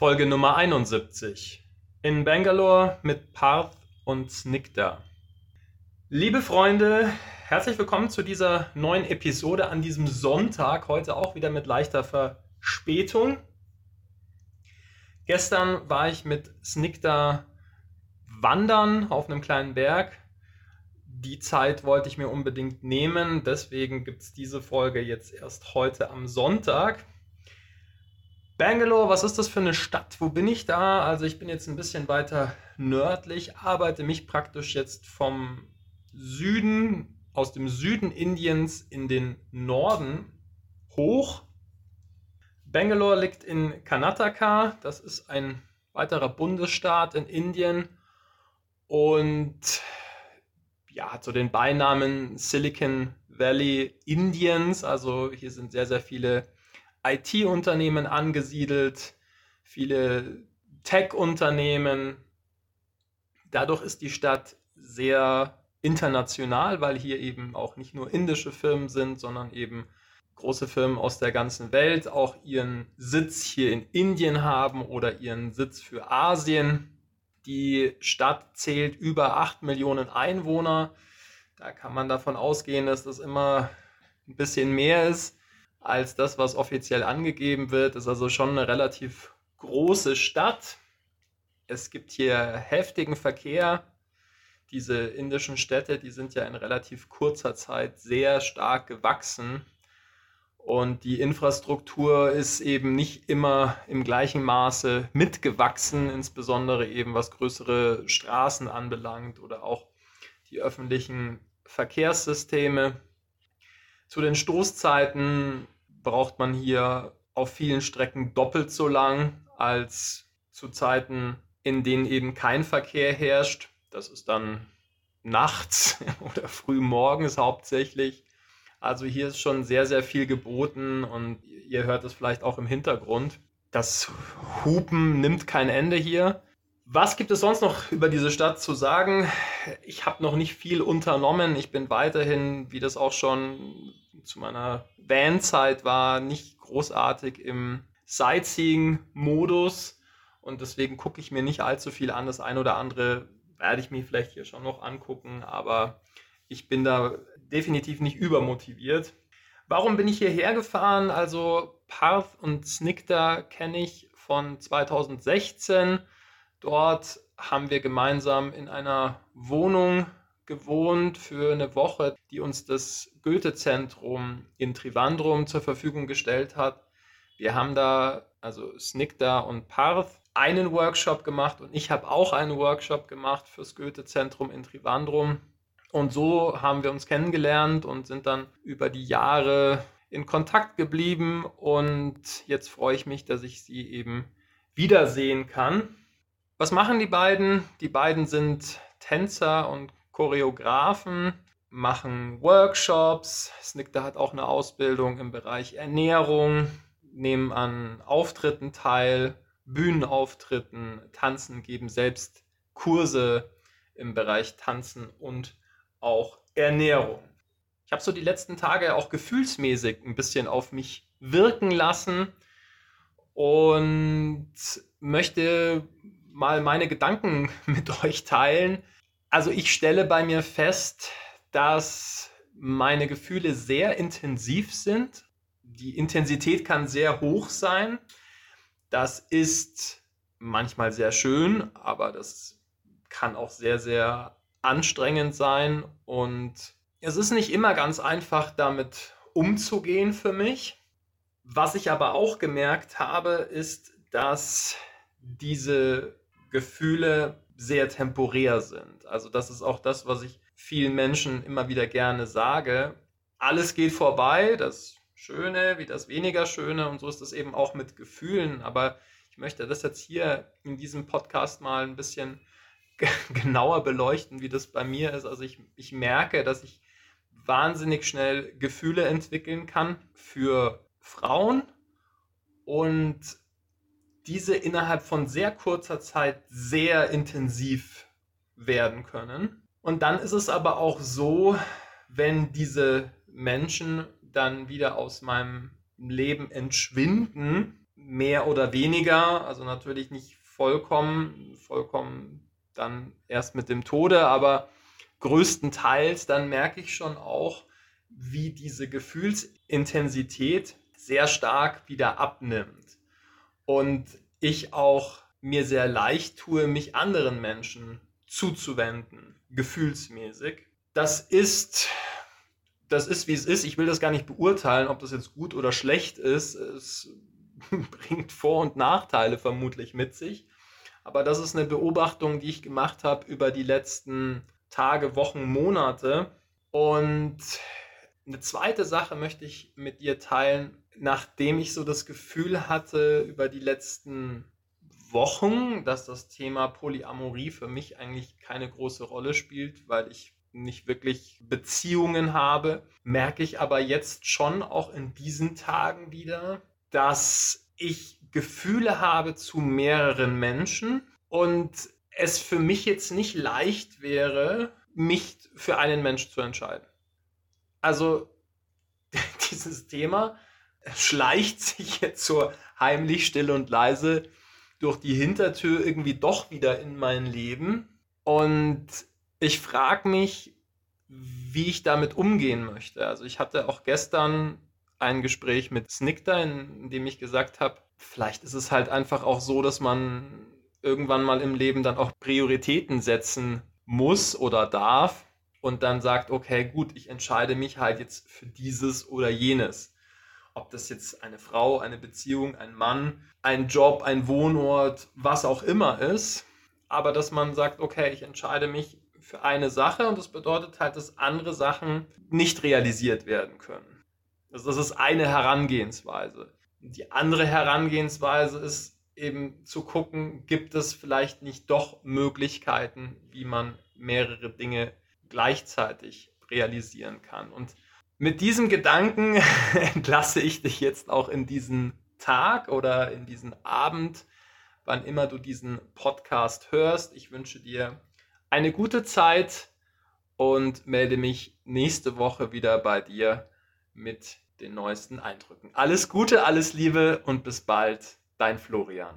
Folge Nummer 71. In Bangalore mit Parth und Snikda. Liebe Freunde, herzlich willkommen zu dieser neuen Episode an diesem Sonntag. Heute auch wieder mit leichter Verspätung. Gestern war ich mit Snikda wandern auf einem kleinen Berg. Die Zeit wollte ich mir unbedingt nehmen, deswegen gibt es diese Folge jetzt erst heute am Sonntag. Bangalore, was ist das für eine Stadt? Wo bin ich da? Also ich bin jetzt ein bisschen weiter nördlich, arbeite mich praktisch jetzt vom Süden, aus dem Süden Indiens in den Norden hoch. Bangalore liegt in Karnataka, das ist ein weiterer Bundesstaat in Indien und ja, hat so den Beinamen Silicon Valley Indiens. Also hier sind sehr, sehr viele IT-Unternehmen angesiedelt, viele Tech-Unternehmen. Dadurch ist die Stadt sehr international, weil hier eben auch nicht nur indische Firmen sind, sondern eben große Firmen aus der ganzen Welt auch ihren Sitz hier in Indien haben oder ihren Sitz für Asien. Die Stadt zählt über 8 Millionen Einwohner. Da kann man davon ausgehen, dass das immer ein bisschen mehr ist als das, was offiziell angegeben wird. Ist also schon eine relativ große Stadt. Es gibt hier heftigen Verkehr. Diese indischen Städte, die sind ja in relativ kurzer Zeit sehr stark gewachsen. Und die Infrastruktur ist eben nicht immer im gleichen Maße mitgewachsen, insbesondere eben was größere Straßen anbelangt oder auch die öffentlichen Verkehrssysteme. Zu den Stoßzeiten braucht man hier auf vielen Strecken doppelt so lang als zu Zeiten, in denen eben kein Verkehr herrscht. Das ist dann nachts oder früh morgens hauptsächlich. Also hier ist schon sehr, sehr viel geboten und ihr hört es vielleicht auch im Hintergrund. Das Hupen nimmt kein Ende hier. Was gibt es sonst noch über diese Stadt zu sagen? Ich habe noch nicht viel unternommen. Ich bin weiterhin, wie das auch schon zu meiner Van-Zeit war, nicht großartig im Sightseeing-Modus. Und deswegen gucke ich mir nicht allzu viel an. Das eine oder andere werde ich mir vielleicht hier schon noch angucken, aber ich bin da definitiv nicht übermotiviert. Warum bin ich hierher gefahren? Also Parth und Snikta kenne ich von 2016 Dort haben wir gemeinsam in einer Wohnung gewohnt für eine Woche, die uns das Goethe-Zentrum in Trivandrum zur Verfügung gestellt hat. Wir haben da, also Snikda und Parth, einen Workshop gemacht und ich habe auch einen Workshop gemacht fürs Goethe-Zentrum in Trivandrum. Und so haben wir uns kennengelernt und sind dann über die Jahre in Kontakt geblieben. Und jetzt freue ich mich, dass ich sie eben wiedersehen kann. Was machen die beiden? Die beiden sind Tänzer und Choreografen, machen Workshops. Snickter hat auch eine Ausbildung im Bereich Ernährung, nehmen an Auftritten teil, Bühnenauftritten, tanzen, geben selbst Kurse im Bereich Tanzen und auch Ernährung. Ich habe so die letzten Tage auch gefühlsmäßig ein bisschen auf mich wirken lassen und möchte mal meine Gedanken mit euch teilen. Also ich stelle bei mir fest, dass meine Gefühle sehr intensiv sind. Die Intensität kann sehr hoch sein. Das ist manchmal sehr schön, aber das kann auch sehr, sehr anstrengend sein. Und es ist nicht immer ganz einfach, damit umzugehen für mich. Was ich aber auch gemerkt habe, ist, dass diese Gefühle sehr temporär sind. Also das ist auch das, was ich vielen Menschen immer wieder gerne sage. Alles geht vorbei, das Schöne wie das weniger Schöne und so ist es eben auch mit Gefühlen. Aber ich möchte das jetzt hier in diesem Podcast mal ein bisschen genauer beleuchten, wie das bei mir ist. Also ich, ich merke, dass ich wahnsinnig schnell Gefühle entwickeln kann für Frauen und diese innerhalb von sehr kurzer Zeit sehr intensiv werden können. Und dann ist es aber auch so, wenn diese Menschen dann wieder aus meinem Leben entschwinden, mehr oder weniger, also natürlich nicht vollkommen, vollkommen dann erst mit dem Tode, aber größtenteils, dann merke ich schon auch, wie diese Gefühlsintensität sehr stark wieder abnimmt. Und ich auch mir sehr leicht tue, mich anderen Menschen zuzuwenden, gefühlsmäßig. Das ist, das ist wie es ist. Ich will das gar nicht beurteilen, ob das jetzt gut oder schlecht ist. Es bringt Vor- und Nachteile vermutlich mit sich. Aber das ist eine Beobachtung, die ich gemacht habe über die letzten Tage, Wochen, Monate. Und eine zweite Sache möchte ich mit dir teilen, nachdem ich so das Gefühl hatte über die letzten Wochen, dass das Thema Polyamorie für mich eigentlich keine große Rolle spielt, weil ich nicht wirklich Beziehungen habe, merke ich aber jetzt schon auch in diesen Tagen wieder, dass ich Gefühle habe zu mehreren Menschen und es für mich jetzt nicht leicht wäre, mich für einen Mensch zu entscheiden. Also dieses Thema schleicht sich jetzt so heimlich, still und leise durch die Hintertür irgendwie doch wieder in mein Leben. Und ich frage mich, wie ich damit umgehen möchte. Also ich hatte auch gestern ein Gespräch mit Snickter, in dem ich gesagt habe, vielleicht ist es halt einfach auch so, dass man irgendwann mal im Leben dann auch Prioritäten setzen muss oder darf und dann sagt, okay, gut, ich entscheide mich halt jetzt für dieses oder jenes. Ob das jetzt eine Frau, eine Beziehung, ein Mann, ein Job, ein Wohnort, was auch immer ist. Aber dass man sagt, okay, ich entscheide mich für eine Sache und das bedeutet halt, dass andere Sachen nicht realisiert werden können. Also das ist eine Herangehensweise. Die andere Herangehensweise ist eben zu gucken, gibt es vielleicht nicht doch Möglichkeiten, wie man mehrere Dinge gleichzeitig realisieren kann. Und mit diesem Gedanken entlasse ich dich jetzt auch in diesen Tag oder in diesen Abend, wann immer du diesen Podcast hörst. Ich wünsche dir eine gute Zeit und melde mich nächste Woche wieder bei dir mit den neuesten Eindrücken. Alles Gute, alles Liebe und bis bald, dein Florian.